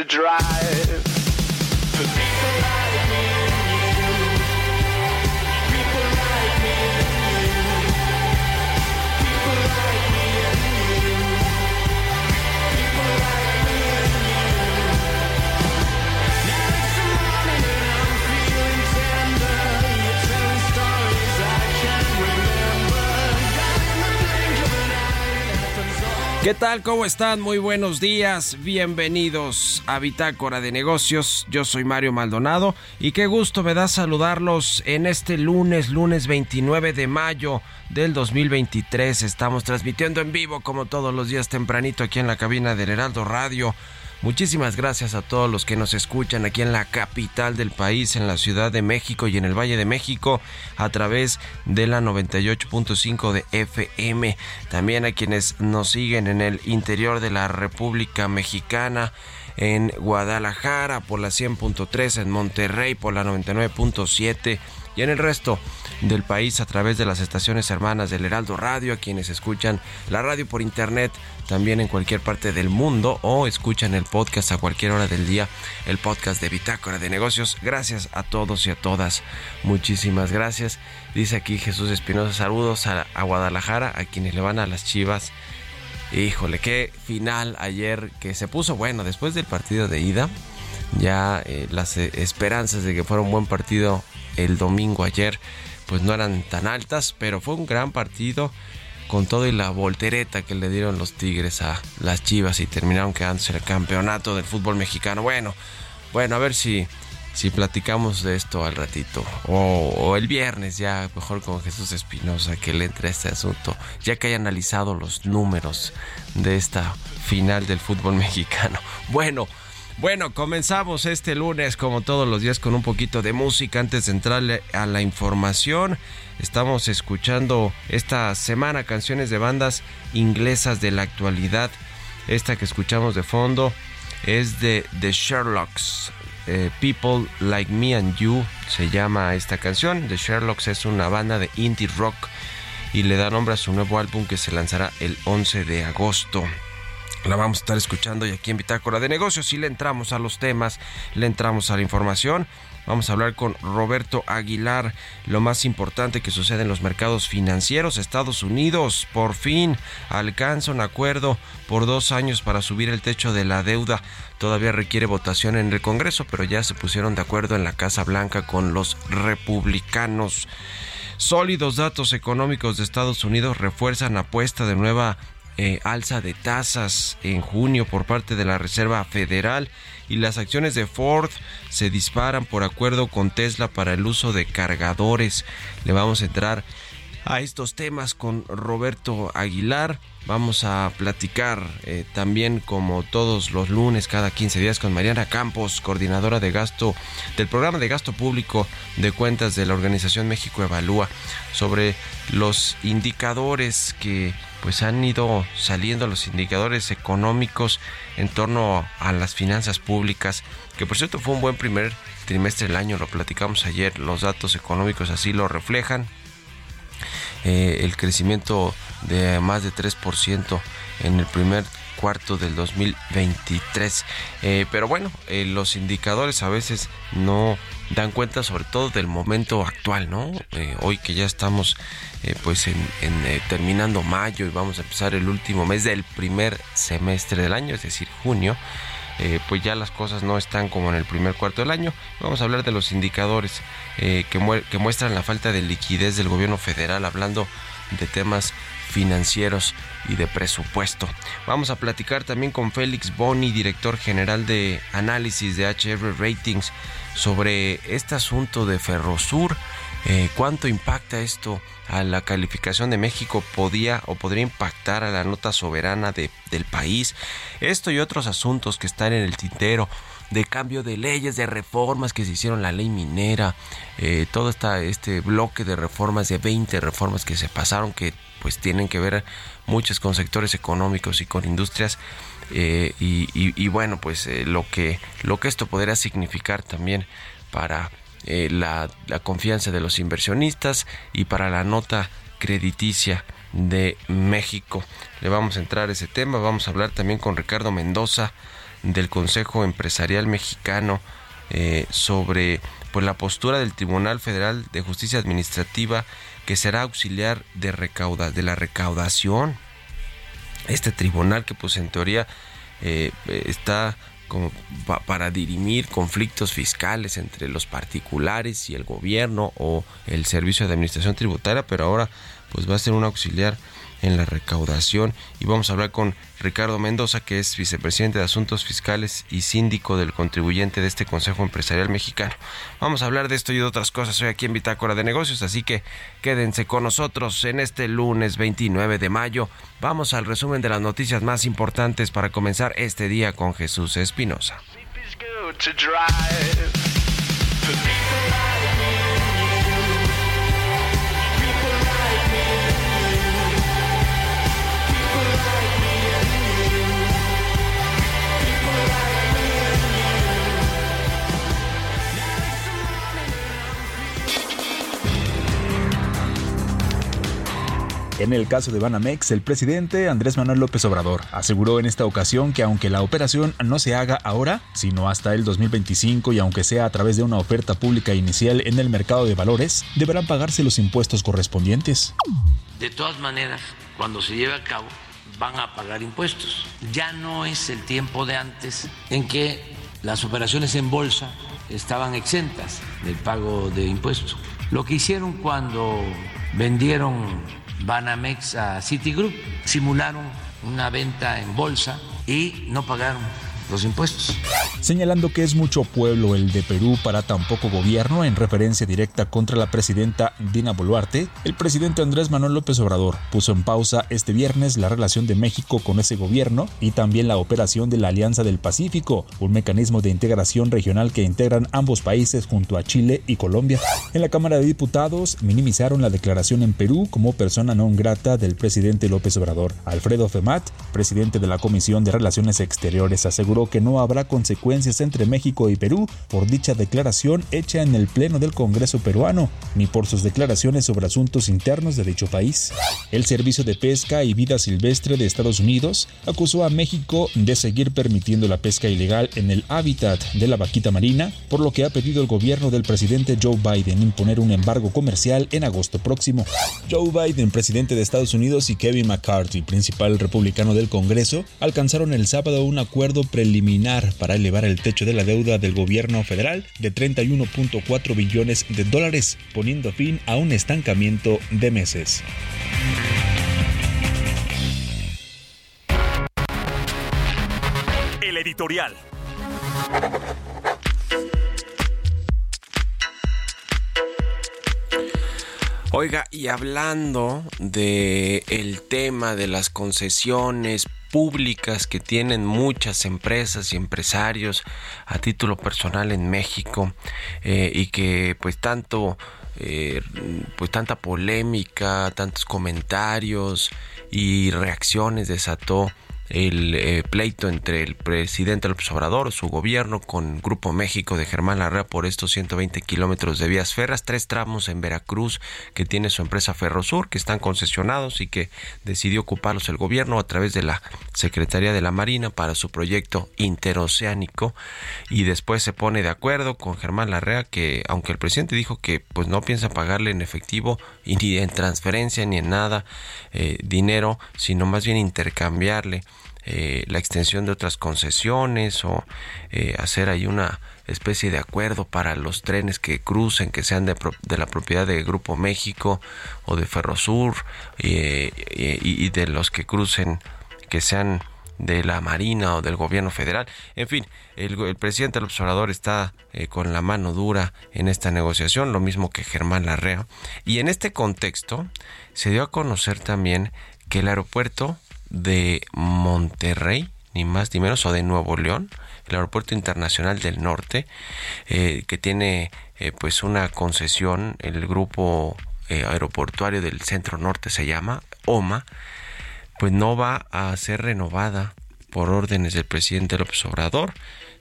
To drive. ¿Qué tal? ¿Cómo están? Muy buenos días. Bienvenidos a Bitácora de Negocios. Yo soy Mario Maldonado y qué gusto me da saludarlos en este lunes, lunes 29 de mayo del 2023. Estamos transmitiendo en vivo como todos los días tempranito aquí en la cabina del Heraldo Radio. Muchísimas gracias a todos los que nos escuchan aquí en la capital del país, en la Ciudad de México y en el Valle de México a través de la 98.5 de FM. También a quienes nos siguen en el interior de la República Mexicana, en Guadalajara por la 100.3, en Monterrey por la 99.7 y en el resto del país a través de las estaciones hermanas del Heraldo Radio, a quienes escuchan la radio por internet también en cualquier parte del mundo o escuchan el podcast a cualquier hora del día, el podcast de Bitácora de Negocios. Gracias a todos y a todas. Muchísimas gracias. Dice aquí Jesús Espinosa, saludos a, a Guadalajara, a quienes le van a las Chivas. Híjole, qué final ayer que se puso bueno después del partido de ida. Ya eh, las eh, esperanzas de que fuera un buen partido el domingo ayer pues no eran tan altas, pero fue un gran partido con todo y la voltereta que le dieron los Tigres a las Chivas y terminaron quedándose el campeonato del fútbol mexicano. Bueno, bueno, a ver si si platicamos de esto al ratito o, el viernes ya mejor con Jesús Espinosa que le entre a este asunto, ya que haya analizado los números de esta final del fútbol mexicano. Bueno, bueno, comenzamos este lunes como todos los días con un poquito de música antes de entrarle a la información. Estamos escuchando esta semana canciones de bandas inglesas de la actualidad. Esta que escuchamos de fondo es de The Sherlocks. Eh, People Like Me and You se llama esta canción. The Sherlocks es una banda de indie rock y le da nombre a su nuevo álbum que se lanzará el 11 de agosto. La vamos a estar escuchando y aquí en Bitácora de Negocios y le entramos a los temas, le entramos a la información. Vamos a hablar con Roberto Aguilar, lo más importante que sucede en los mercados financieros. Estados Unidos por fin alcanza un acuerdo por dos años para subir el techo de la deuda. Todavía requiere votación en el Congreso, pero ya se pusieron de acuerdo en la Casa Blanca con los republicanos. Sólidos datos económicos de Estados Unidos refuerzan apuesta de nueva eh, alza de tasas en junio por parte de la Reserva Federal y las acciones de Ford se disparan por acuerdo con Tesla para el uso de cargadores. Le vamos a entrar a estos temas con Roberto Aguilar. Vamos a platicar eh, también como todos los lunes cada 15 días con Mariana Campos, coordinadora de gasto del programa de gasto público de cuentas de la organización México Evalúa sobre los indicadores que pues han ido saliendo los indicadores económicos en torno a las finanzas públicas, que por cierto fue un buen primer trimestre del año, lo platicamos ayer, los datos económicos así lo reflejan, eh, el crecimiento de más de 3% en el primer cuarto del 2023. Eh, pero bueno, eh, los indicadores a veces no dan cuenta sobre todo del momento actual, ¿no? hoy que ya estamos pues terminando mayo y vamos a empezar el último mes del primer semestre del año, es decir, junio. Pues ya las cosas no están como en el primer cuarto del año. Vamos a hablar de los indicadores que, que muestran la falta de liquidez del gobierno federal, hablando de temas financieros y de presupuesto. Vamos a platicar también con Félix Boni, director general de análisis de HR Ratings, sobre este asunto de Ferrosur. Eh, ¿Cuánto impacta esto a la calificación de México? ¿Podía o podría impactar a la nota soberana de, del país? Esto y otros asuntos que están en el tintero de cambio de leyes, de reformas que se hicieron, la ley minera, eh, todo esta, este bloque de reformas, de 20 reformas que se pasaron, que pues tienen que ver muchos con sectores económicos y con industrias. Eh, y, bueno, pues lo, que, lo que esto podría significar también para la, la confianza de los inversionistas y para la nota crediticia de México. Le vamos a entrar a ese tema, vamos a hablar también con Ricardo Mendoza, del Consejo Empresarial Mexicano eh, sobre pues, la postura del Tribunal Federal de Justicia Administrativa que será auxiliar de, recauda, de la recaudación. Este tribunal que pues en teoría eh, está como para dirimir conflictos fiscales entre los particulares y el gobierno o el servicio de administración tributaria, pero ahora pues va a ser un auxiliar en la recaudación y vamos a hablar con Ricardo Mendoza, que es vicepresidente de Asuntos Fiscales y síndico del contribuyente de este Consejo Empresarial Mexicano. Vamos a hablar de esto y de otras cosas hoy aquí en Bitácora de Negocios, así que quédense con nosotros en este lunes 29 de mayo. Vamos al resumen de las noticias más importantes para comenzar este día con Jesús Espinosa. En el caso de Banamex, el presidente Andrés Manuel López Obrador aseguró en esta ocasión que aunque la operación no se haga ahora, sino hasta el 2025 y aunque sea a través de una oferta pública inicial en el mercado de valores, deberán pagarse los impuestos correspondientes. De todas maneras, cuando se lleve a cabo, van a pagar impuestos. Ya no es el tiempo de antes en que las operaciones en bolsa estaban exentas del pago de impuestos. Lo que hicieron cuando vendieron Banamex a Citigroup, simularon una venta en bolsa y no pagaron los impuestos. Señalando que es mucho pueblo el de Perú para tan poco gobierno en referencia directa contra la presidenta Dina Boluarte, el presidente Andrés Manuel López Obrador puso en pausa este viernes la relación de México con ese gobierno y también la operación de la Alianza del Pacífico, un mecanismo de integración regional que integran ambos países junto a Chile y Colombia. En la Cámara de Diputados minimizaron la declaración en Perú como persona no grata del presidente López Obrador. Alfredo Femat, presidente de la Comisión de Relaciones Exteriores, aseguró que no habrá consecuencias entre México y Perú por dicha declaración hecha en el Pleno del Congreso peruano, ni por sus declaraciones sobre asuntos internos de dicho país. El Servicio de Pesca y Vida Silvestre de Estados Unidos acusó a México de seguir permitiendo la pesca ilegal en el hábitat de la vaquita marina, por lo que ha pedido el gobierno del presidente Joe Biden imponer un embargo comercial en agosto próximo. Joe Biden, presidente de Estados Unidos, y Kevin McCarthy, principal republicano del Congreso, alcanzaron el sábado un acuerdo preliminar eliminar para elevar el techo de la deuda del gobierno federal de 31.4 billones de dólares, poniendo fin a un estancamiento de meses. El editorial. Oiga, y hablando de el tema de las concesiones públicas que tienen muchas empresas y empresarios a título personal en México eh, y que pues tanto eh, pues tanta polémica, tantos comentarios y reacciones desató el eh, pleito entre el presidente López Obrador, su gobierno, con Grupo México de Germán Larrea por estos 120 kilómetros de vías ferras, tres tramos en Veracruz que tiene su empresa Ferrosur, que están concesionados y que decidió ocuparlos el gobierno a través de la Secretaría de la Marina para su proyecto interoceánico. Y después se pone de acuerdo con Germán Larrea que aunque el presidente dijo que pues no piensa pagarle en efectivo y ni en transferencia ni en nada eh, dinero, sino más bien intercambiarle eh, la extensión de otras concesiones o eh, hacer ahí una especie de acuerdo para los trenes que crucen, que sean de, de la propiedad de Grupo México o de Ferrosur eh, y, y de los que crucen que sean de la Marina o del gobierno federal. En fin, el, el presidente del observador está eh, con la mano dura en esta negociación, lo mismo que Germán Larrea. Y en este contexto se dio a conocer también que el aeropuerto de Monterrey, ni más ni menos, o de Nuevo León, el aeropuerto internacional del norte, eh, que tiene eh, pues una concesión, el grupo eh, aeroportuario del centro norte se llama OMA, pues no va a ser renovada por órdenes del presidente López Obrador.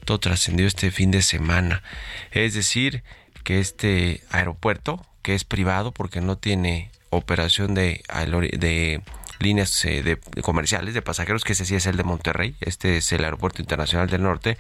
Todo trascendió este fin de semana. Es decir, que este aeropuerto, que es privado porque no tiene operación de, de líneas eh, de, comerciales de pasajeros, que ese sí es el de Monterrey, este es el Aeropuerto Internacional del Norte.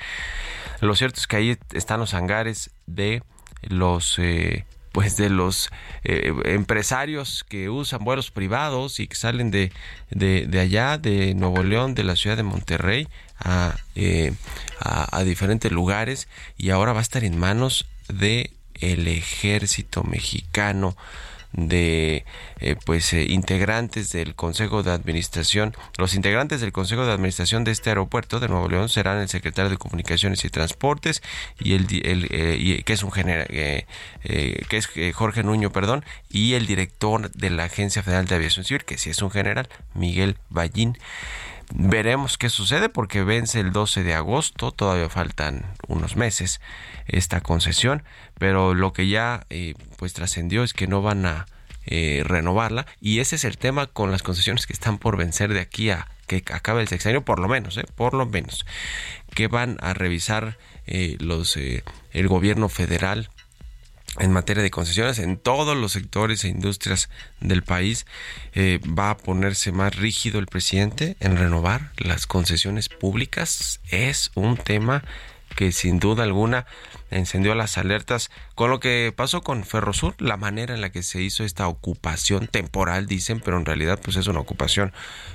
Lo cierto es que ahí están los hangares de los eh, pues de los eh, empresarios que usan vuelos privados y que salen de, de, de, allá, de Nuevo León, de la ciudad de Monterrey, a, eh, a, a diferentes lugares y ahora va a estar en manos de el ejército mexicano de eh, pues eh, integrantes del Consejo de Administración. Los integrantes del Consejo de Administración de este aeropuerto de Nuevo León serán el secretario de Comunicaciones y Transportes y el, el eh, que es un general que es Jorge Nuño, perdón, y el director de la Agencia Federal de Aviación Civil, que sí es un general, Miguel Ballín. Veremos qué sucede porque vence el 12 de agosto, todavía faltan unos meses esta concesión, pero lo que ya eh, pues trascendió es que no van a eh, renovarla y ese es el tema con las concesiones que están por vencer de aquí a que acabe el sexenio, por lo menos, eh, por lo menos, que van a revisar los el gobierno federal en materia de concesiones en todos los sectores e industrias del país eh, va a ponerse más rígido el presidente en renovar las concesiones públicas. Es un tema que sin duda alguna encendió las alertas con lo que pasó con Ferrosur, la manera en la que se hizo esta ocupación temporal, dicen, pero en realidad pues es una ocupación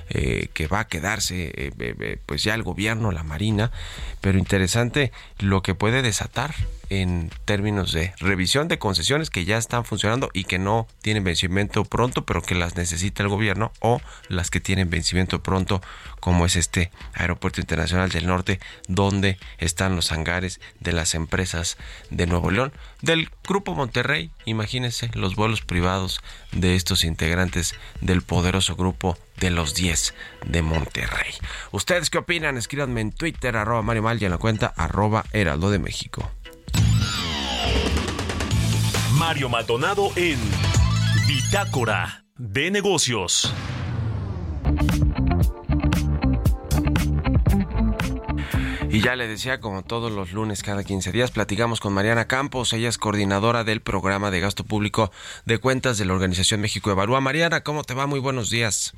eh, que va a quedarse eh, eh, pues ya el gobierno, la Marina, pero interesante lo que puede desatar en términos de revisión de concesiones que ya están funcionando y que no tienen vencimiento pronto, pero que las necesita el gobierno, o las que tienen vencimiento pronto, como es este Aeropuerto Internacional del Norte, donde están los hangares de las empresas de Nuevo León, del Grupo Monterrey, imagínense los vuelos privados de estos integrantes del poderoso grupo de los 10 de Monterrey. ¿Ustedes qué opinan? Escríbanme en Twitter, arroba Mario Mal y en la cuenta arroba Heraldo de México. Mario Maldonado en Bitácora de Negocios. Ya le decía, como todos los lunes cada 15 días, platicamos con Mariana Campos. Ella es coordinadora del programa de gasto público de cuentas de la Organización México Evalúa. Mariana, ¿cómo te va? Muy buenos días.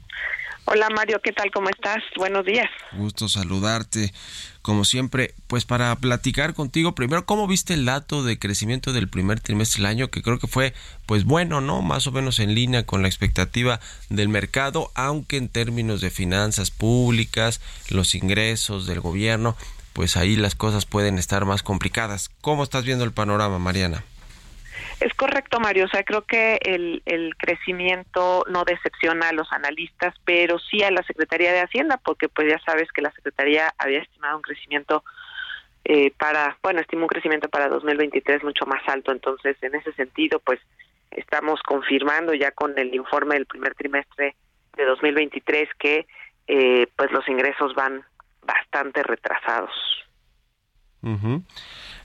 Hola Mario, ¿qué tal? ¿Cómo estás? Buenos días. Gusto saludarte. Como siempre, pues para platicar contigo, primero, ¿cómo viste el dato de crecimiento del primer trimestre del año? Que creo que fue, pues bueno, ¿no? Más o menos en línea con la expectativa del mercado, aunque en términos de finanzas públicas, los ingresos del gobierno, pues ahí las cosas pueden estar más complicadas. ¿Cómo estás viendo el panorama, Mariana? Es correcto, Mario. O sea, creo que el, el crecimiento no decepciona a los analistas, pero sí a la Secretaría de Hacienda, porque pues ya sabes que la Secretaría había estimado un crecimiento eh, para, bueno, estima un crecimiento para 2023 mucho más alto. Entonces, en ese sentido, pues estamos confirmando ya con el informe del primer trimestre de 2023 que eh, pues los ingresos van bastante retrasados.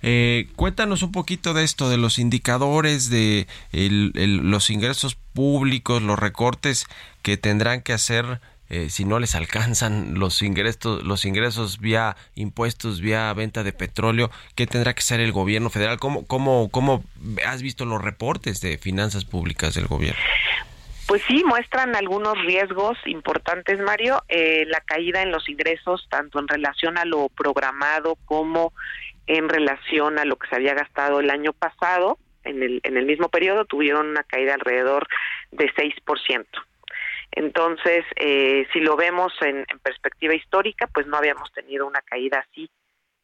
Eh, cuéntanos un poquito de esto, de los indicadores, de los ingresos públicos, los recortes que tendrán que hacer eh, si no les alcanzan los ingresos, los ingresos vía impuestos, vía venta de petróleo, ¿qué tendrá que hacer el gobierno federal? ¿Cómo, cómo, cómo has visto los reportes de finanzas públicas del gobierno? Pues sí, muestran algunos riesgos importantes, Mario. Eh, la caída en los ingresos, tanto en relación a lo programado como en relación a lo que se había gastado el año pasado, en el, en el mismo periodo, tuvieron una caída alrededor de 6%. Entonces, eh, si lo vemos en, perspectiva histórica, pues no habíamos tenido una caída así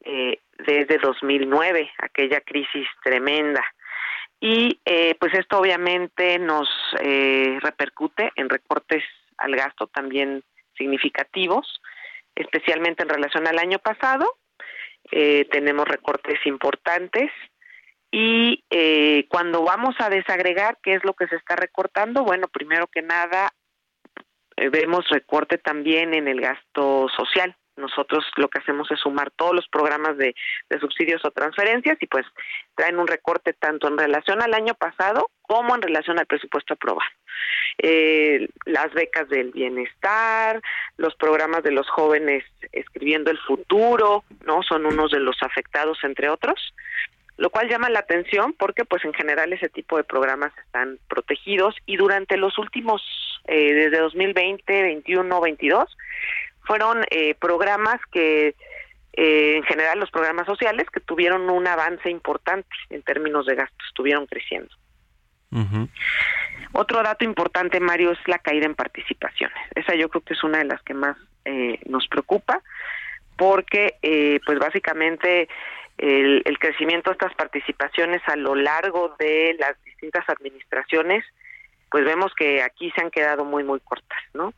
eh, desde 2009, aquella crisis tremenda. Y eh, pues esto obviamente nos eh, repercute en recortes al gasto también significativos, especialmente en relación al año pasado. Eh, tenemos recortes importantes y eh, cuando vamos a desagregar qué es lo que se está recortando, bueno, primero que nada eh, vemos recorte también en el gasto social. Nosotros lo que hacemos es sumar todos los programas de, subsidios o transferencias y pues traen un recorte tanto en relación al año pasado como en relación al presupuesto aprobado. Eh, las becas del bienestar, los programas de los jóvenes escribiendo el futuro, ¿no? Son unos de los afectados entre otros lo cual llama la atención porque pues en general ese tipo de programas están protegidos y durante los últimos eh, desde 2020, 21, 22 fueron eh, programas que eh, en general los programas sociales que tuvieron un avance importante en términos de gastos, estuvieron creciendo. Otro dato importante, Mario, es la caída en participaciones. Esa yo creo que es una de las que más eh, nos preocupa, porque eh, pues básicamente el, el crecimiento de estas participaciones a lo largo de las distintas administraciones, pues vemos que aquí se han quedado muy, muy cortas, ¿no?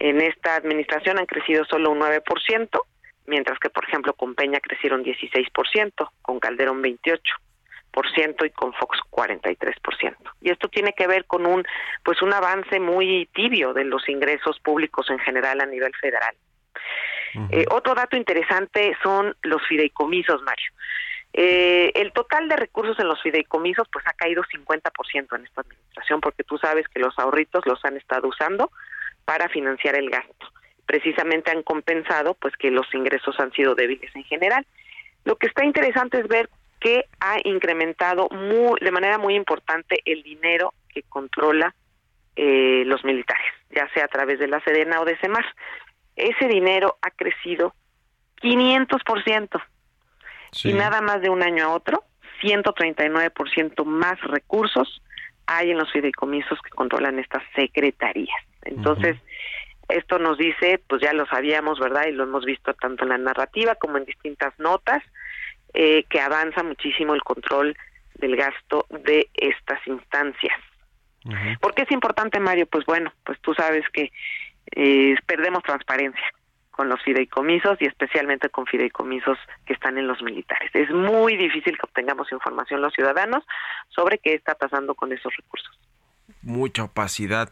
En esta administración han crecido solo un 9%, mientras que, por ejemplo, con Peña crecieron 16%, con Calderón 28% y con Fox 43%. Y esto tiene que ver con un pues un avance muy tibio de los ingresos públicos en general a nivel federal. Eh, otro dato interesante son los fideicomisos, Mario. Eh, el total de recursos en los fideicomisos pues ha caído 50% en esta administración porque tú sabes que los ahorritos los han estado usando para financiar el gasto. Precisamente han compensado pues que los ingresos han sido débiles en general. Lo que está interesante es ver que ha incrementado muy, de manera muy importante el dinero que controla eh, los militares, ya sea a través de la Sedena o de CEMAR. Ese dinero ha crecido 500% Sí. y nada más de un año a otro, 139% más recursos hay en los fideicomisos que controlan estas secretarías. Entonces, esto nos dice, pues ya lo sabíamos, ¿verdad? Y lo hemos visto tanto en la narrativa como en distintas notas, eh, que avanza muchísimo el control del gasto de estas instancias. ¿Por qué es importante, Mario? Pues bueno, pues tú sabes que eh, perdemos transparencia con los fideicomisos y especialmente con fideicomisos que están en los militares. Es muy difícil que obtengamos información los ciudadanos sobre qué está pasando con esos recursos. mucha opacidad.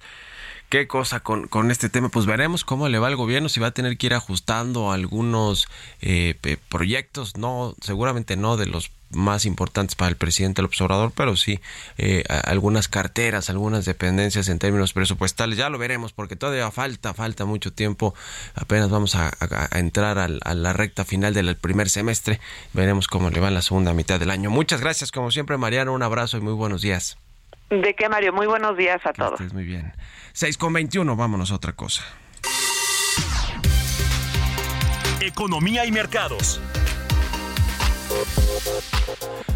¿Qué cosa con, con este tema? Pues veremos cómo le va al gobierno, si va a tener que ir ajustando algunos eh, proyectos, no, seguramente no de los más importantes para el presidente López Obrador, pero sí eh, a- algunas carteras, algunas dependencias en términos presupuestales. Ya lo veremos, porque todavía falta, falta mucho tiempo. Apenas vamos a, a- a entrar al- a la recta final del primer semestre. Veremos cómo le va en la segunda mitad del año. Muchas gracias, como siempre, Mariano. Un abrazo y muy buenos días. ¿De qué, Mario? Muy buenos días a Que todos. estés muy bien. 6 con 21, vámonos a otra cosa. Economía y mercados.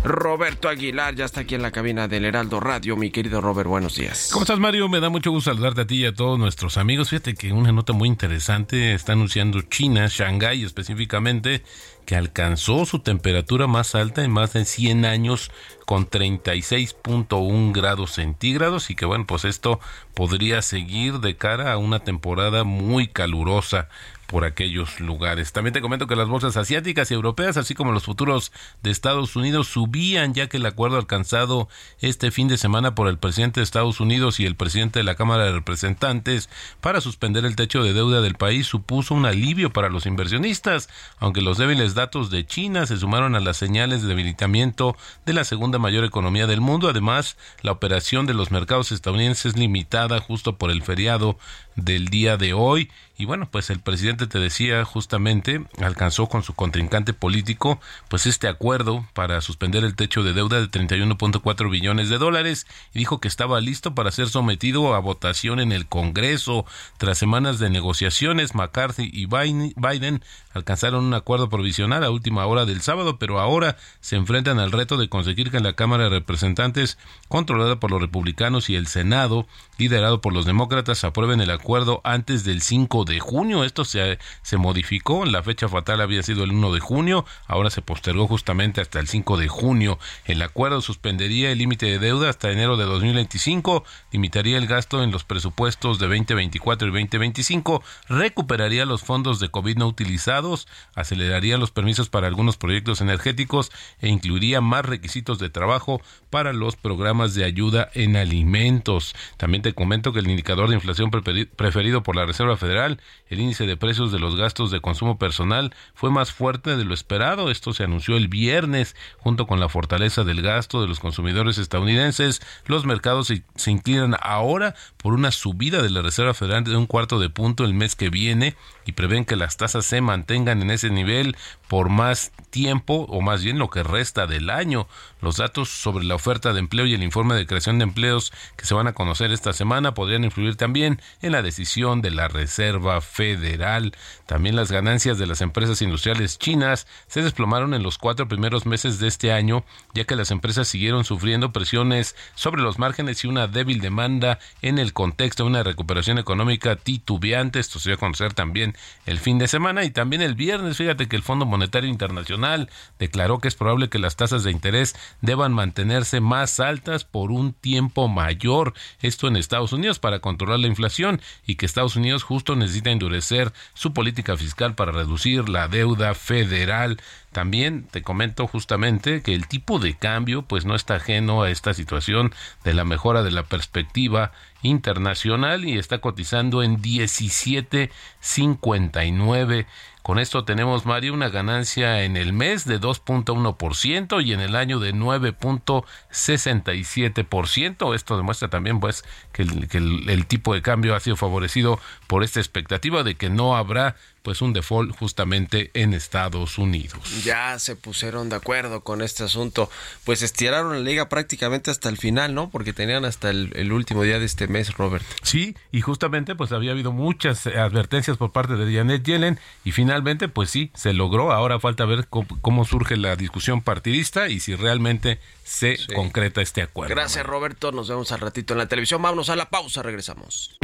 Roberto Aguilar ya está aquí en la cabina del Heraldo Radio. Mi querido Robert, buenos días. ¿Cómo estás, Mario? Me da mucho gusto saludarte a ti y a todos nuestros amigos. Fíjate que una nota muy interesante está anunciando China, Shanghái específicamente, que alcanzó su temperatura más alta en más de 100 años con 36.1 grados centígrados y que bueno, pues esto podría seguir de cara a una temporada muy calurosa por aquellos lugares. También te comento que las bolsas asiáticas y europeas, así como los futuros de Estados Unidos, subían ya que el acuerdo alcanzado este fin de semana por el presidente de Estados Unidos y el presidente de la Cámara de Representantes para suspender el techo de deuda del país supuso un alivio para los inversionistas, aunque los débiles datos de China se sumaron a las señales de debilitamiento de la segunda mayor economía del mundo. Además, la operación de los mercados estadounidenses limitada justo por el feriado del día de hoy. Y bueno, pues el presidente te decía justamente, alcanzó con su contrincante político, pues este acuerdo para suspender el techo de deuda de 31.4 billones de dólares y dijo que estaba listo para ser sometido a votación en el Congreso. Tras semanas de negociaciones, McCarthy y Biden alcanzaron un acuerdo provisional a última hora del sábado, pero ahora se enfrentan al reto de conseguir que la Cámara de Representantes, controlada por los republicanos, y el Senado, liderado por los demócratas, aprueben el acuerdo antes del 5 de junio. Esto se, se modificó, la fecha fatal había sido el 1 de junio, ahora se postergó justamente hasta el 5 de junio. El acuerdo suspendería el límite de deuda hasta enero de 2025, limitaría el gasto en los presupuestos de 2024 y 2025, recuperaría los fondos de COVID no utilizados, aceleraría los permisos para algunos proyectos energéticos e incluiría más requisitos de trabajo para los programas de ayuda en alimentos. También te comento que el indicador de inflación preferido por la Reserva Federal, el índice de precios de los gastos de consumo personal, fue más fuerte de lo esperado. Esto se anunció el viernes junto con la fortaleza del gasto de los consumidores estadounidenses. Los mercados se, se inclinan ahora por una subida de la Reserva Federal de un cuarto de punto el mes que viene y prevén que las tasas se mantengan en ese nivel por más tiempo o más bien lo que resta del año. Los datos sobre la oferta de empleo y el informe de creación de empleos que se van a conocer esta semana podrían influir también en la decisión de la Reserva Federal. También las ganancias de las empresas industriales chinas se desplomaron en los cuatro primeros meses de este año, ya que las empresas siguieron sufriendo presiones sobre los márgenes y una débil demanda en el contexto de una recuperación económica titubeante. Esto se va a conocer también el fin de semana y también el viernes. Fíjate que el Fondo Monetario Internacional declaró que es probable que las tasas de interés deban mantenerse más altas por un tiempo mayor. Esto en Estados Unidos para controlar la inflación y que Estados Unidos justo necesita endurecer su política fiscal para reducir la deuda federal. También te comento justamente que el tipo de cambio pues no está ajeno a esta situación de la mejora de la perspectiva internacional y está cotizando en 17.59 con esto tenemos, Mario, una ganancia en el mes de 2.1% y en el año de 9.67%. Esto demuestra también, pues, que, el, tipo de cambio ha sido favorecido por esta expectativa de que no habrá pues un default justamente en Estados Unidos. Ya se pusieron de acuerdo con este asunto. Pues estiraron la liga prácticamente hasta el final, ¿no? Porque tenían hasta el, el, último día de este mes, Robert. Sí, y justamente pues había habido muchas advertencias por parte de Janet Yellen y finalmente pues sí, se logró. Ahora falta ver cómo, cómo surge la discusión partidista y si realmente se sí. concreta este acuerdo. Gracias, Roberto. Nos vemos al ratito en la televisión. Vámonos a la pausa, regresamos.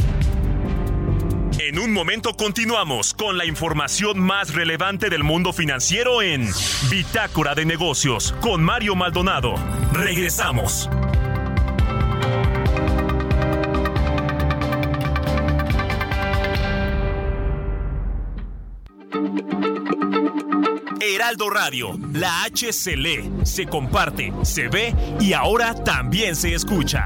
En un momento continuamos con la información más relevante del mundo financiero en Bitácora de Negocios con Mario Maldonado. Regresamos. Heraldo Radio, la H se lee, se comparte, se ve y ahora también se escucha.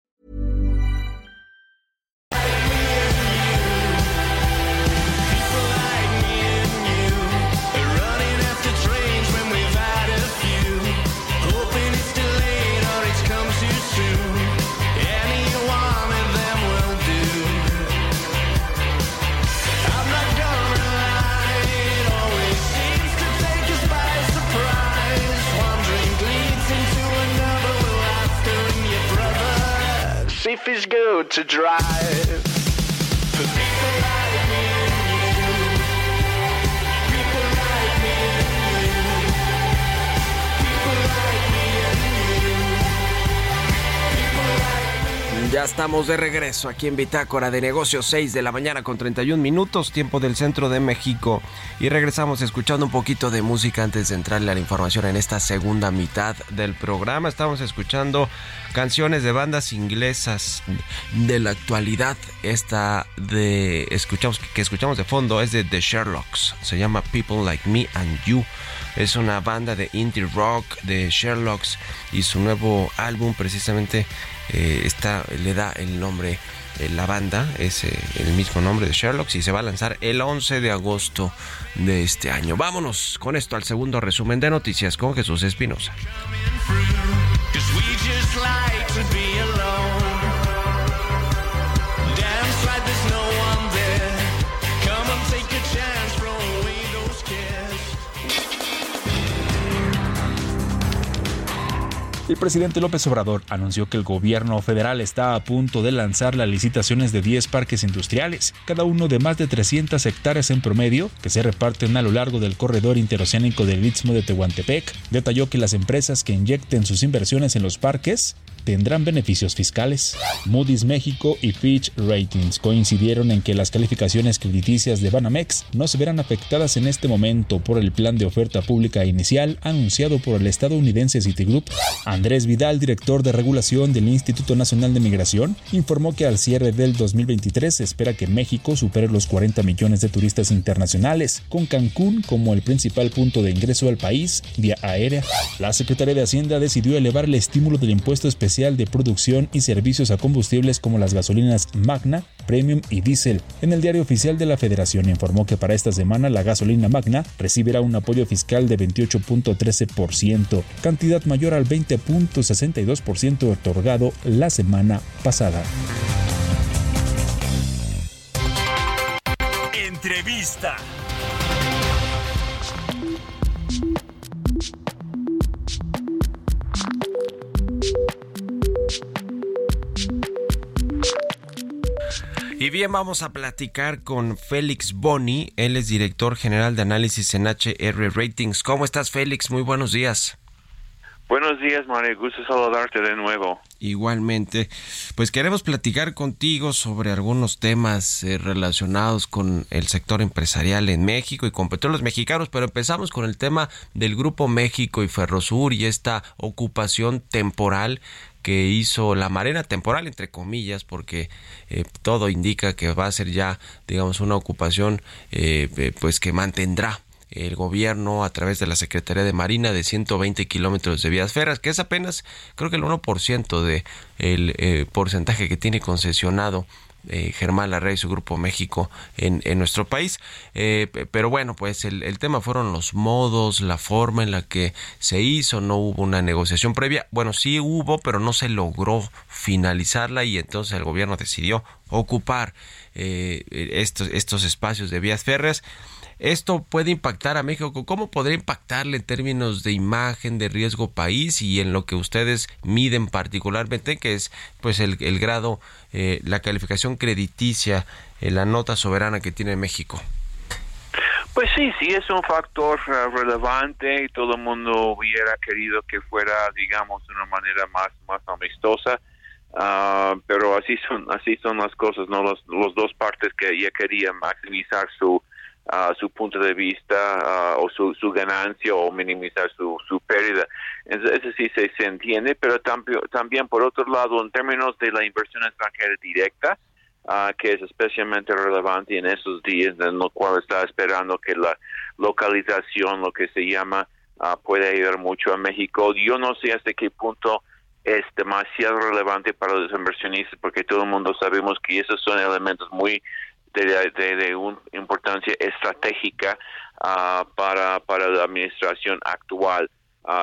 Brother. See if it's good to drive. Ya estamos de regreso aquí en Bitácora de Negocios 6 de la mañana con 31 minutos, tiempo del centro de México. Y regresamos escuchando un poquito de música antes de entrarle a la información en esta segunda mitad del programa. Estamos escuchando canciones de bandas inglesas de la actualidad. Esta de escuchamos que escuchamos de fondo es de The Sherlocks. Se llama People Like Me and You. Es una banda de indie rock de Sherlocks y su nuevo álbum precisamente eh, está, le da el nombre, eh, la banda es eh, el mismo nombre de Sherlocks y se va a lanzar el 11 de agosto de este año. Vámonos con esto al segundo resumen de noticias con Jesús Espinosa. El presidente López Obrador anunció que el gobierno federal está a punto de lanzar las licitaciones de 10 parques industriales, cada uno de más de 300 hectáreas en promedio, que se reparten a lo largo del corredor interoceánico del Istmo de Tehuantepec. Detalló que las empresas que inyecten sus inversiones en los parques tendrán beneficios fiscales. Moody's México y Fitch Ratings coincidieron en que las calificaciones crediticias de Banamex no se verán afectadas en este momento por el plan de oferta pública inicial anunciado por el estadounidense Citigroup. Andrés Vidal, director de regulación del Instituto Nacional de Migración, informó que al cierre del 2023 se espera que México supere los 40 millones de turistas internacionales, con Cancún como el principal punto de ingreso al país vía aérea. La Secretaría de Hacienda decidió elevar el estímulo del impuesto especial de producción y servicios a combustibles como las gasolinas Magna, Premium y Diesel. En el diario oficial de la Federación informó que para esta semana la gasolina Magna recibirá un apoyo fiscal de 28.13%, cantidad mayor al 20.62% otorgado la semana pasada. Entrevista. Y bien, vamos a platicar con Félix Boni. Él es director general de análisis en HR Ratings. ¿Cómo estás, Félix? Muy buenos días. Buenos días, María. Gusto saludarte de nuevo. Igualmente, pues queremos platicar contigo sobre algunos temas eh, relacionados con el sector empresarial en México y con petróleos mexicanos, pero empezamos con el tema del Grupo México y Ferrosur y esta ocupación temporal que hizo la marena temporal entre comillas porque eh, todo indica que va a ser ya digamos una ocupación eh, eh, pues que mantendrá el gobierno a través de la Secretaría de Marina de 120 kilómetros de vías férreas, que es apenas creo que el 1% de el eh, porcentaje que tiene concesionado eh, Germán Larrea y su Grupo México en, en nuestro país. Eh, pe- pero bueno, pues el, el tema fueron los modos, la forma en la que se hizo, no hubo una negociación previa. Bueno, sí hubo, pero no se logró finalizarla y entonces el gobierno decidió ocupar eh, estos, estos espacios de vías férreas. Esto puede impactar a México. ¿Cómo podría impactarle en términos de imagen, de riesgo país y en lo que ustedes miden particularmente, que es pues el, grado, eh, la calificación crediticia, eh, la nota soberana que tiene México? Pues sí, sí es un factor eh, relevante y todo el mundo hubiera querido que fuera, digamos, de una manera más, más amistosa. Ah, pero así son así son las cosas no los, los dos partes que ella quería maximizar su ah, su punto de vista ah, o su, ganancia o minimizar su, pérdida. Eso sí se, se entiende pero también también por otro lado en términos de la inversión extranjera directa ah, que es especialmente relevante en estos días en lo cual está esperando que la localización lo que se llama ah, puede ayudar mucho a México. Yo no sé hasta qué punto es demasiado relevante para los inversionistas porque todo el mundo sabemos que esos son elementos muy de, de, de una importancia estratégica ah, para, para la administración actual.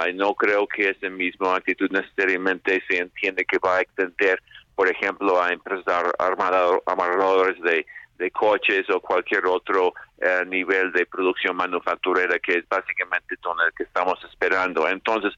Y no creo que esa misma actitud necesariamente se entiende que va a extender, por ejemplo, a empresas ar- armado- armadores de, de coches o cualquier otro eh, nivel de producción manufacturera que es básicamente donde el que estamos esperando. Entonces,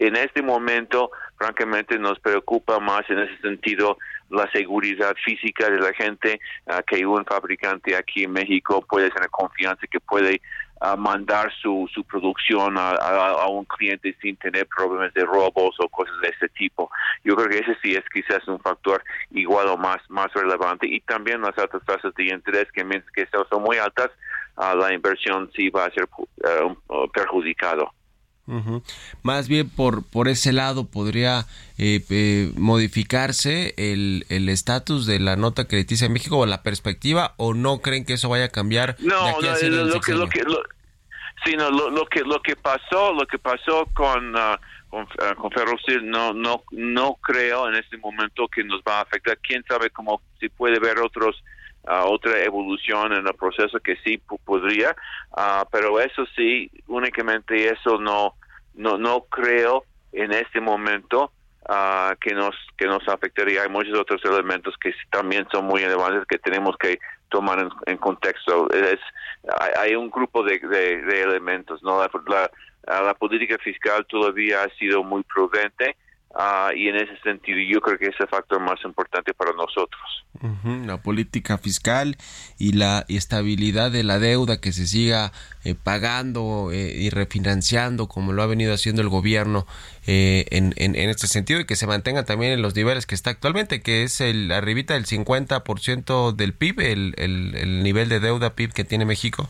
en este momento, francamente, nos preocupa más en ese sentido la seguridad física de la gente, ah, que un fabricante aquí en México puede tener confianza que puede ah, mandar su, su producción a, un cliente sin tener problemas de robos o cosas de ese tipo. Yo creo que ese sí es quizás un factor igual o más, más relevante. Y también las altas tasas de interés, que que son muy altas, ah, la inversión sí va a ser eh, un- uh. Más bien por, por ese lado podría eh, eh, modificarse el el estatus de la nota crediticia en México o la perspectiva o no creen que eso vaya a cambiar de No, aquí lo, que lo que lo, sí, no, lo, lo que lo que pasó, lo que pasó con ah, con, con Ferrosil no no no creo en este momento que nos va a afectar. Quién sabe cómo si puede ver otros ah, otra evolución en el proceso que sí podría, ah, pero eso sí, únicamente eso no no no creo en este momento ah, que nos que nos afectaría. Hay muchos otros elementos que también son muy relevantes que tenemos que tomar en, contexto. Es, hay, un grupo de, de- elementos, ¿no? La, la política fiscal todavía ha sido muy prudente ah, y en ese sentido yo creo que es el factor más importante para nosotros. La política fiscal y la estabilidad de la deuda que se siga eh, pagando eh, y refinanciando como lo ha venido haciendo el gobierno eh, en, en, en este sentido y que se mantenga también en los niveles que está actualmente, que es el arribita del 50% del PIB, el, el, el nivel de deuda PIB que tiene México.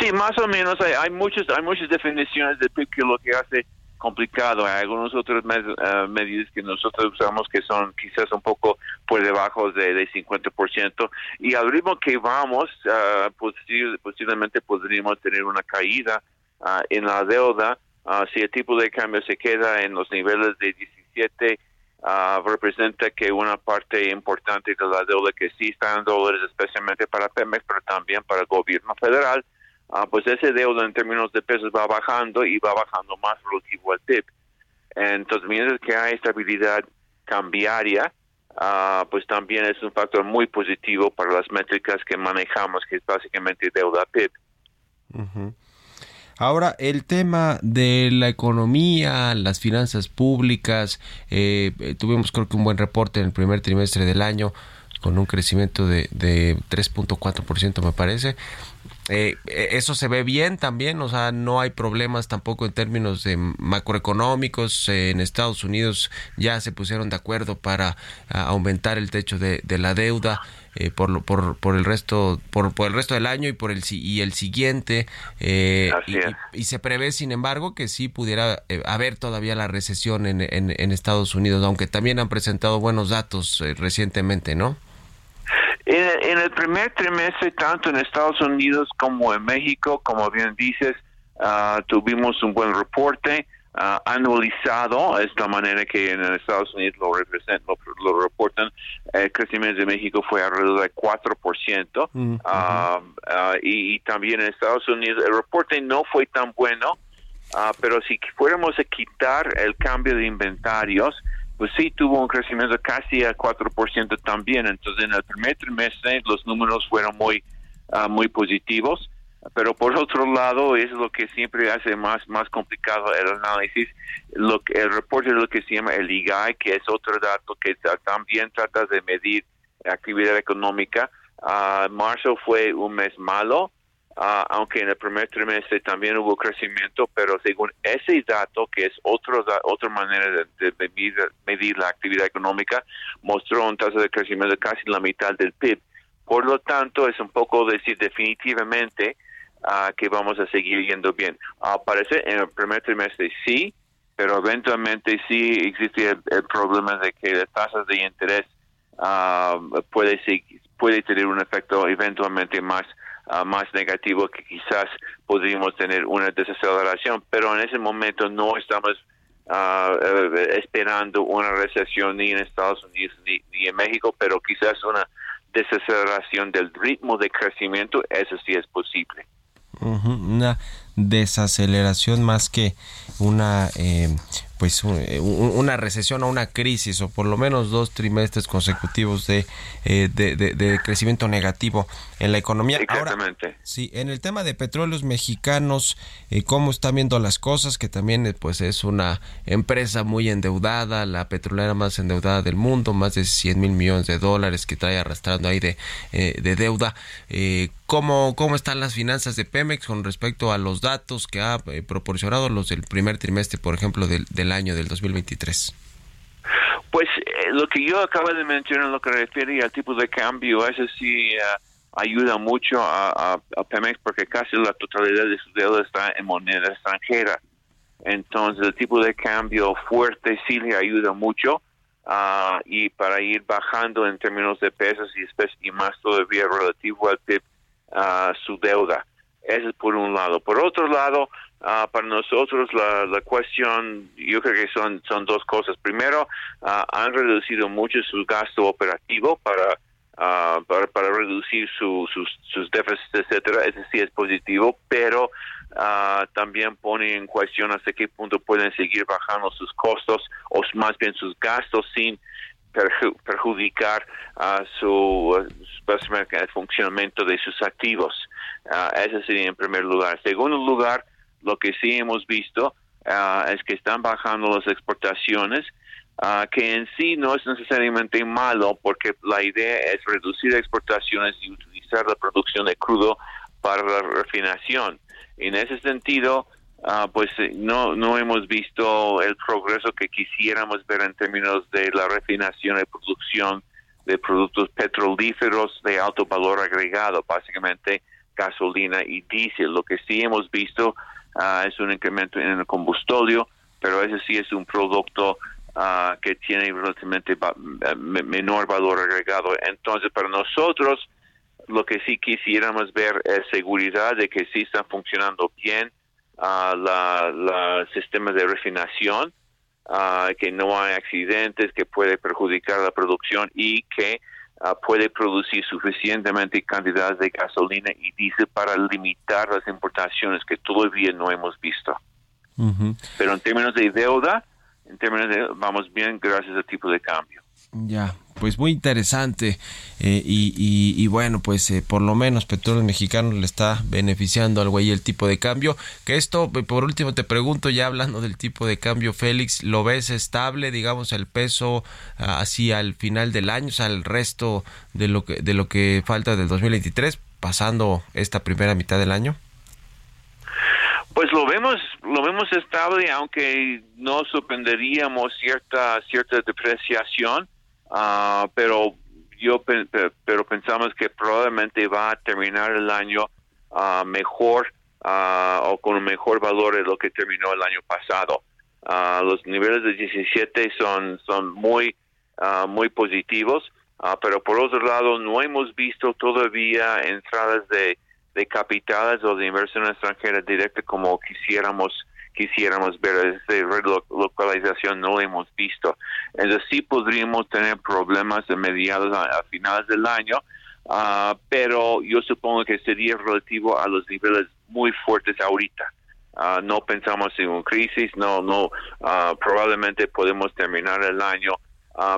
Sí, más o menos hay, hay muchas hay muchas definiciones de PIB que lo que hace complicado. Hay algunos otros med- eh, medidas que nosotros usamos que son quizás un poco por debajo de, de 50%. Y al ritmo que vamos, posi- posiblemente podríamos tener una caída ah, en la deuda ah, si el tipo de cambio se queda en los niveles de 17 ah, representa que una parte importante de la deuda que sí está en dólares, especialmente para Pemex, pero también para el gobierno federal, ah, pues ese deuda en términos de pesos va bajando y va bajando más relativo al PIB. Entonces, mientras que hay estabilidad cambiaria, ah, pues también es un factor muy positivo para las métricas que manejamos, que es básicamente deuda PIB. Ujú. Ahora, el tema de la economía, las finanzas públicas, eh, eh, tuvimos creo que un buen reporte en el primer trimestre del año con un crecimiento de, de 3.4% me parece. Eh, eh, eso se ve bien también, o sea, no hay problemas tampoco en términos de macroeconómicos. Eh, en Estados Unidos ya se pusieron de acuerdo para aumentar el techo de, de la deuda eh, por, lo- por, por el resto por, por el resto del año y por el y el siguiente eh, y, y- se prevé sin embargo que sí pudiera eh, haber todavía la recesión en, en, en Estados Unidos aunque también han presentado buenos datos eh, recientemente no En, en el primer trimestre, tanto en Estados Unidos como en México, como bien dices, ah, tuvimos un buen reporte ah, anualizado, es la manera que en Estados Unidos lo, representan, lo, lo reportan. El crecimiento de México fue alrededor de 4%. Mm, ah, y, y también en Estados Unidos el reporte no fue tan bueno, pero si fuéramos a quitar el cambio de inventarios, pues sí tuvo un crecimiento casi a 4% también. Entonces, en el primer trimestre los números fueron muy, ah, muy positivos. Pero por otro lado, es lo que siempre hace más, más complicado el análisis. Lo que, el reporte de lo que se llama el IGAI, que es otro dato que ta- también trata de medir actividad económica. Ah, marzo fue un mes malo. Ah, aunque en el primer trimestre también hubo crecimiento, pero según ese dato, que es otro, otra manera de, medir, medir la actividad económica, mostró un tasa de crecimiento de casi la mitad del PIB. Por lo tanto, es un poco decir definitivamente ah, que vamos a seguir yendo bien. Ah, parece en el primer trimestre sí, pero eventualmente sí existe el, problema de que las tasas de interés ah, puede puede tener un efecto eventualmente más ah, más negativo que quizás podríamos tener una desaceleración, pero en ese momento no estamos eh, esperando una recesión ni en Estados Unidos ni, ni en México, pero quizás una desaceleración del ritmo de crecimiento, eso sí es posible. Desaceleración más que una eh, pues eh, un- una recesión o una crisis o por lo menos dos trimestres consecutivos de, eh, de, de- de crecimiento negativo en la economía. Ahora, Exactamente. Sí, en el tema de petróleos mexicanos, eh, ¿cómo están viendo las cosas? Que también pues es una empresa muy endeudada, la petrolera más endeudada del mundo, más de 100 mil millones de dólares que trae arrastrando ahí de, eh, de deuda. ¿cómo, ¿Cómo están las finanzas de Pemex con respecto a los datos que ha eh, proporcionado los del primer trimestre, por ejemplo, del, del año del 2023? Pues eh, lo que yo acabo de mencionar en lo que refiere al tipo de cambio, eso sí eh, ayuda mucho a, Pemex porque casi la totalidad de su deuda está en moneda extranjera. Entonces el tipo de cambio fuerte sí le ayuda mucho ah, y para ir bajando en términos de pesos y, más todavía relativo al PIB ah, su deuda. Eso es por un lado. Por otro lado, ah, para nosotros la, cuestión, yo creo que son, dos cosas. Primero, ah, han reducido mucho su gasto operativo para, ah, para, para reducir su- sus, sus déficits, etcétera. Eso sí es positivo, pero también pone en cuestión hasta qué punto pueden seguir bajando sus costos o más bien sus gastos sin perju- perjudicar a su, básicamente el funcionamiento de sus activos. Ah, eso sería en primer lugar. Segundo lugar, lo que sí hemos visto ah, es que están bajando las exportaciones, ah, que en sí no es necesariamente malo porque la idea es reducir exportaciones y utilizar la producción de crudo para la refinación. En ese sentido, pues eh, no, no hemos visto el progreso que quisiéramos ver en términos de la refinación y producción de productos petrolíferos de alto valor agregado, básicamente gasolina y diésel. Lo que sí hemos visto ah, es un incremento en el combustorio, pero ese sí es un producto ah, que tiene relativamente menor valor agregado. Entonces, para nosotros, lo que sí quisiéramos ver es seguridad de que sí está funcionando bien ah, la, la sistema de refinación, que no hay accidentes que puede perjudicar la producción y que ah, puede producir suficientemente cantidades de gasolina y diésel para limitar las importaciones que todavía no hemos visto. Pero en términos de deuda, en términos de vamos bien gracias al tipo de cambio. Ya, pues muy interesante eh, y, y- y bueno, pues eh, por lo menos Petróleos Mexicanos le está beneficiando al güey el tipo de cambio. Que esto, por último te pregunto, ya hablando del tipo de cambio, Félix, ¿lo ves estable, digamos, el peso así al final del año, o sea, el resto de lo que, de lo que falta del 2023, pasando esta primera mitad del año? Pues lo vemos, lo vemos estable, aunque no sorprenderíamos cierta cierta depreciación, ah, pero yo pe- pe- pero pensamos que probablemente va a terminar el año ah, mejor ah, o con un mejor valor de lo que terminó el año pasado. Los niveles de 17 son son muy muy positivos, pero por otro lado no hemos visto todavía entradas de de capitales o de inversión extranjera directa como quisiéramos quisiéramos ver esta relocalización no lo hemos visto. Entonces sí podríamos tener problemas de mediados a, finales del año ah, pero yo supongo que sería relativo a los niveles muy fuertes ahorita. Ah, no pensamos en una crisis no no ah, probablemente podemos terminar el año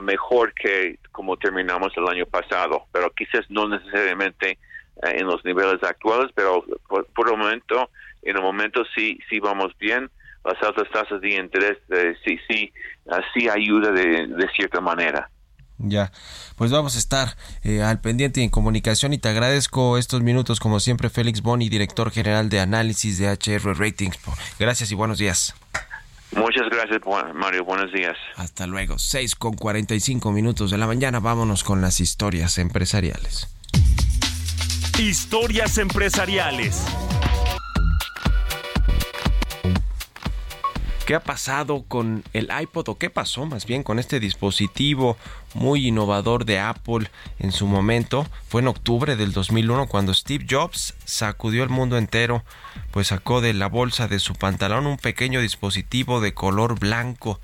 mejor que como terminamos el año pasado pero quizás no necesariamente eh, en los niveles actuales, pero por el momento, en el momento sí, sí vamos bien. Las altas tasas de interés eh, sí, sí, ah, sí ayuda de, de cierta manera. Ya, pues vamos a estar eh, al pendiente y en comunicación y te agradezco estos minutos como siempre Félix Boni, director general de análisis de HR Ratings. Gracias y buenos días. Muchas gracias, Mario. Buenos días. Hasta luego. 6 con 45 minutos de la mañana. Vámonos con las historias empresariales. Historias empresariales. ¿Qué ha pasado con el iPod o qué pasó más bien con este dispositivo muy innovador de Apple en su momento? Fue en octubre del 2001 cuando Steve Jobs sacudió el mundo entero, pues sacó de la bolsa de su pantalón un pequeño dispositivo de color blanco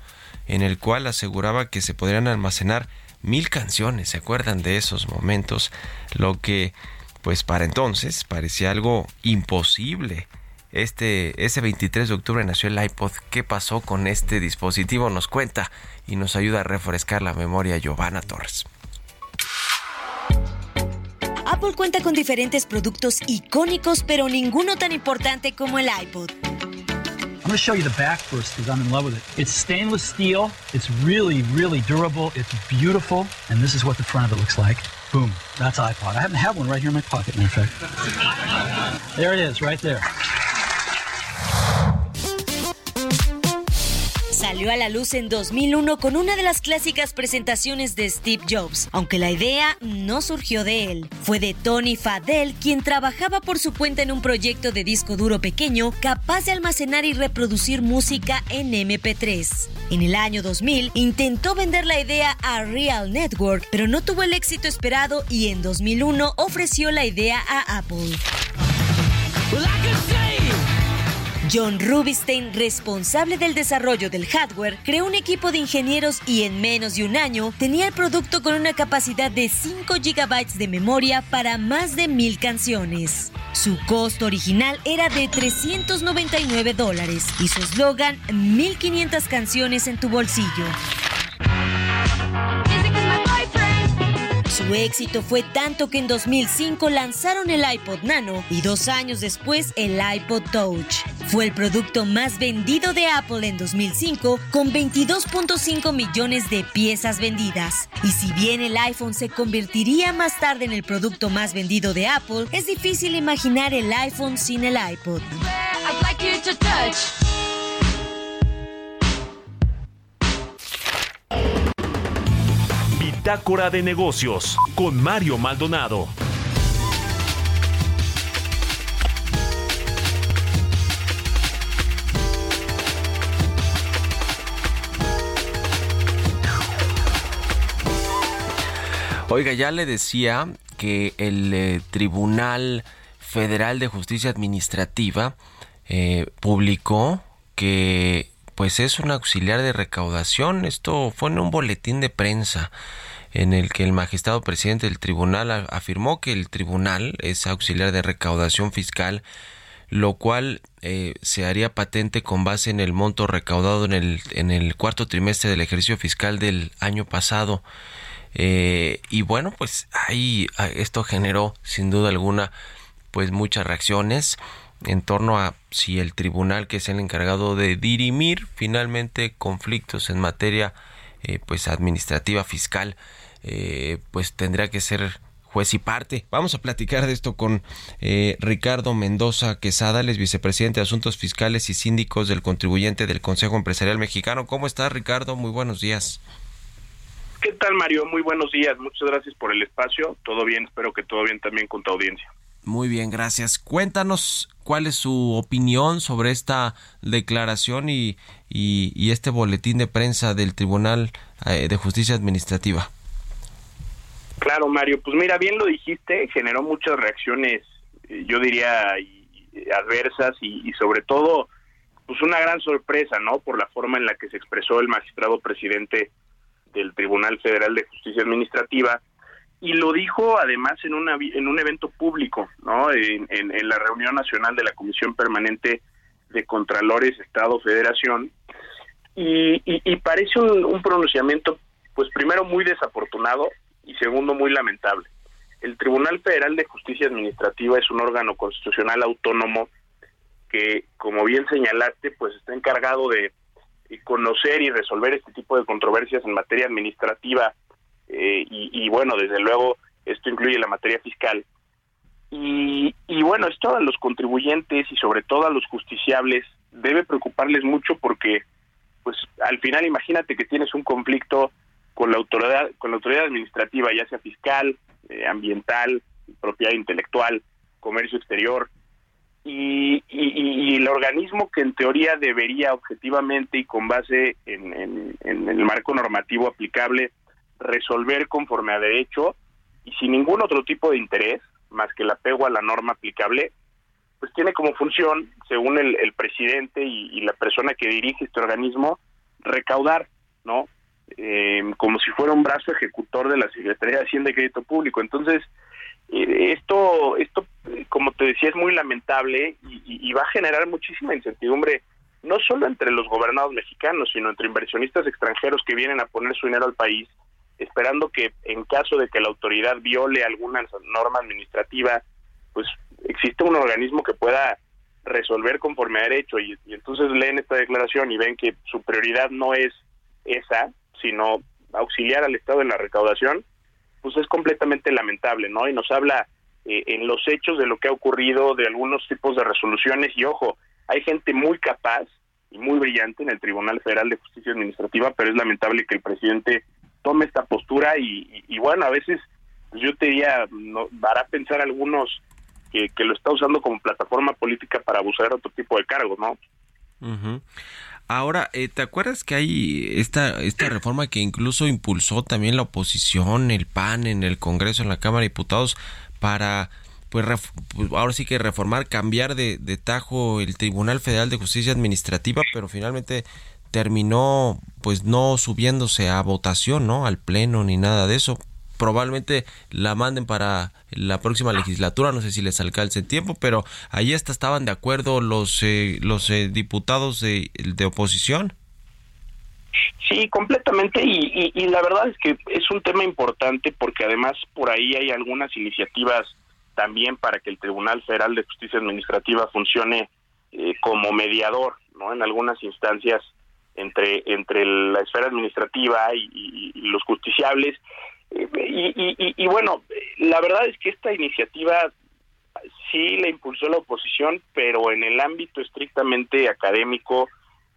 en el cual aseguraba que se podrían almacenar mil canciones. ¿Se acuerdan de esos momentos? Lo que pues para entonces parecía algo imposible este, ese 23 de octubre nació el iPod. ¿Qué pasó con este dispositivo? Nos cuenta y nos ayuda a refrescar la memoria Giovanna Torres. Apple cuenta con diferentes productos icónicos, pero ninguno tan importante como el iPod. I'm going to show you the back first because I'm in love with it. It's stainless steel. It's really, really durable. It's beautiful. And this is what the front of it looks like. Boom. That's iPod. I happen to have one right here in my pocket, matter of fact. There it is, right there. A la luz en 2001 con una de las clásicas presentaciones de Steve Jobs, aunque la idea no surgió de él. Fue de Tony Fadell, quien trabajaba por su cuenta en un proyecto de disco duro pequeño capaz de almacenar y reproducir música en MP3. En el año 2000 intentó vender la idea a Real Network, pero no tuvo el éxito esperado y en 2001 ofreció la idea a Apple. John Rubinstein, responsable del desarrollo del hardware, creó un equipo de ingenieros y en menos de un año tenía el producto con una capacidad de 5 GB de memoria para más de mil canciones. Su costo original era de 399 dólares y su eslogan 1500 canciones en tu bolsillo. Su éxito fue tanto que en 2005 lanzaron el iPod Nano y dos años después el iPod Touch. Fue el producto más vendido de Apple en 2005 con 22.5 millones de piezas vendidas. Y si bien el iPhone se convertiría más tarde en el producto más vendido de Apple, es difícil imaginar el iPhone sin el iPod. Bitácora de negocios con Mario Maldonado. Oiga, ya le decía que el eh, Tribunal Federal de Justicia Administrativa eh, publicó que pues es un auxiliar de recaudación. Esto fue en un boletín de prensa en el que el magistrado presidente del tribunal afirmó que el tribunal es auxiliar de recaudación fiscal, lo cual eh, se haría patente con base en el monto recaudado en el, en el cuarto trimestre del ejercicio fiscal del año pasado. Eh, y bueno, pues ahí esto generó sin duda alguna pues muchas reacciones en torno a si el tribunal que es el encargado de dirimir finalmente conflictos en materia eh, pues administrativa fiscal eh, pues tendrá que ser juez y parte. Vamos a platicar de esto con eh, Ricardo Mendoza Quesada, el vicepresidente de Asuntos Fiscales y Síndicos del Contribuyente del Consejo Empresarial Mexicano. ¿Cómo estás, Ricardo? Muy buenos días. ¿Qué tal, Mario? Muy buenos días. Muchas gracias por el espacio. Todo bien, espero que todo bien también con tu audiencia. Muy bien, gracias. Cuéntanos cuál es su opinión sobre esta declaración y, y, este boletín de prensa del Tribunal eh, de Justicia Administrativa. Claro, Mario. Pues mira, bien lo dijiste, generó muchas reacciones, eh, yo diría, adversas y, sobre todo, pues una gran sorpresa, ¿no? Por la forma en la que se expresó el magistrado presidente del Tribunal Federal de Justicia Administrativa y lo dijo además en, una, en un evento público, ¿no? En, la reunión nacional de la Comisión Permanente de Contralores Estado-Federación y, y, parece un pronunciamiento, pues primero muy desafortunado y segundo muy lamentable. El Tribunal Federal de Justicia Administrativa es un órgano constitucional autónomo que, como bien señalaste, pues está encargado de conocer y resolver este tipo de controversias en materia administrativa eh, y, y, bueno, desde luego esto incluye la materia fiscal. Y, y bueno, esto a los contribuyentes y sobre todo a los justiciables debe preocuparles mucho porque pues al final imagínate que tienes un conflicto con la autoridad con la autoridad administrativa ya sea fiscal eh, ambiental propiedad intelectual comercio exterior y, el organismo que en teoría debería objetivamente y con base en, el marco normativo aplicable resolver conforme a derecho y sin ningún otro tipo de interés más que el apego a la norma aplicable pues tiene como función, según el, el presidente y, y, la persona que dirige este organismo, recaudar, ¿no? Eh, como si fuera un brazo ejecutor de la Secretaría de Hacienda y Crédito Público. Entonces, eh, esto, esto, como te decía, es muy lamentable y, y, va a generar muchísima incertidumbre, no solo entre los gobernados mexicanos, sino entre inversionistas extranjeros que vienen a poner su dinero al país, esperando que en caso de que la autoridad viole alguna norma administrativa, pues existe un organismo que pueda resolver conforme a derecho y, y, entonces leen esta declaración y ven que su prioridad no es esa, sino auxiliar al Estado en la recaudación, pues es completamente lamentable, ¿no? Y nos habla eh, en los hechos de lo que ha ocurrido, de algunos tipos de resoluciones y ojo, hay gente muy capaz y muy brillante en el Tribunal Federal de Justicia Administrativa, pero es lamentable que el presidente tome esta postura y, y, bueno, a veces pues yo te diría, no, hará pensar algunos que, lo está usando como plataforma política para abusar de otro tipo de cargos, ¿no? Uh. Ahora, eh, ¿te acuerdas que hay esta, esta reforma que incluso impulsó también la oposición, el PAN en el Congreso, en la Cámara de Diputados, para, pues, pues ahora sí que reformar, cambiar de, de tajo el Tribunal Federal de Justicia Administrativa, pero finalmente terminó pues no subiéndose a votación, ¿no? Al pleno ni nada de eso probablemente la manden para la próxima legislatura, no sé si les alcance el tiempo, pero ahí hasta estaban de acuerdo los eh, los eh, diputados de, de, oposición. Sí, completamente, y, y, la verdad es que es un tema importante porque además por ahí hay algunas iniciativas también para que el Tribunal Federal de Justicia Administrativa funcione eh, como mediador, ¿no? En algunas instancias entre entre la esfera administrativa y los justiciables y, y, y, bueno, la verdad es que esta iniciativa sí la impulsó la oposición, pero en el ámbito estrictamente académico,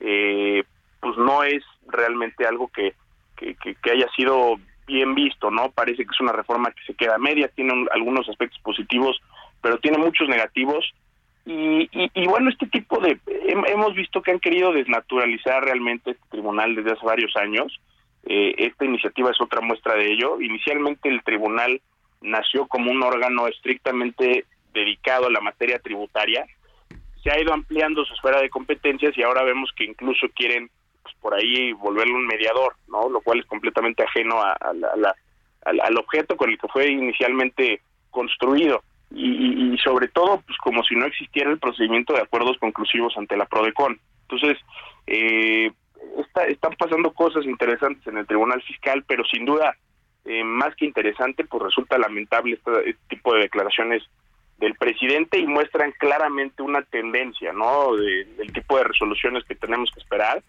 eh, pues no es realmente algo que, que, haya sido bien visto, ¿no? Parece que es una reforma que se queda media, tiene un, algunos aspectos positivos, pero tiene muchos negativos. Y, y, y, bueno, este tipo de... Hemos visto que han querido desnaturalizar realmente este tribunal desde hace varios años. Eh, esta iniciativa es otra muestra de ello. Inicialmente el tribunal nació como un órgano estrictamente dedicado a la materia tributaria. Se ha ido ampliando su esfera de competencias y ahora vemos que incluso quieren pues, por ahí volverlo un mediador, ¿no? Lo cual es completamente ajeno a, al, objeto con el que fue inicialmente construido. Y, y, y, sobre todo, pues como si no existiera el procedimiento de acuerdos conclusivos ante la PRODECON. Entonces, eh, está, están pasando cosas interesantes en el Tribunal Fiscal, pero sin duda, eh, más que interesante, pues resulta lamentable este, este, tipo de declaraciones del presidente y muestran claramente una tendencia, ¿no? De, del tipo de resoluciones que tenemos que esperar.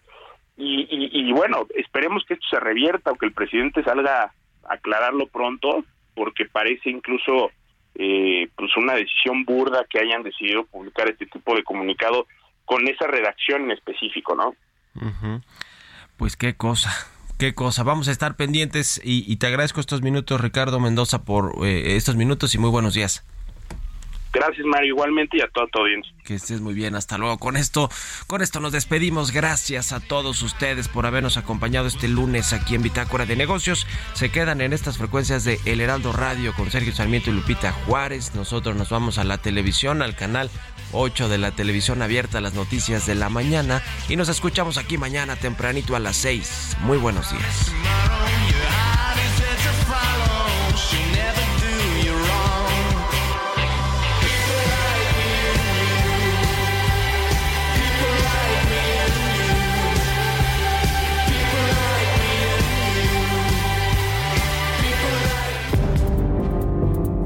Y, y, y, bueno, esperemos que esto se revierta o que el presidente salga a aclararlo pronto, porque parece incluso eh, pues una decisión burda que hayan decidido publicar este tipo de comunicado con esa redacción en específico, ¿no? Uh. Pues qué cosa, qué cosa. Vamos a estar pendientes y, y te agradezco estos minutos, Ricardo Mendoza, por eh, estos minutos y muy buenos días. Gracias, Mario, igualmente y a toda tu audiencia. Que estés muy bien, hasta luego. Con esto, con esto nos despedimos. Gracias a todos ustedes por habernos acompañado este lunes aquí en Bitácora de Negocios. Se quedan en estas frecuencias de El Heraldo Radio con Sergio Sarmiento y Lupita Juárez. Nosotros nos vamos a la televisión, al canal 8 de la televisión abierta, las noticias de la mañana. Y nos escuchamos aquí mañana tempranito a las 6. Muy buenos días.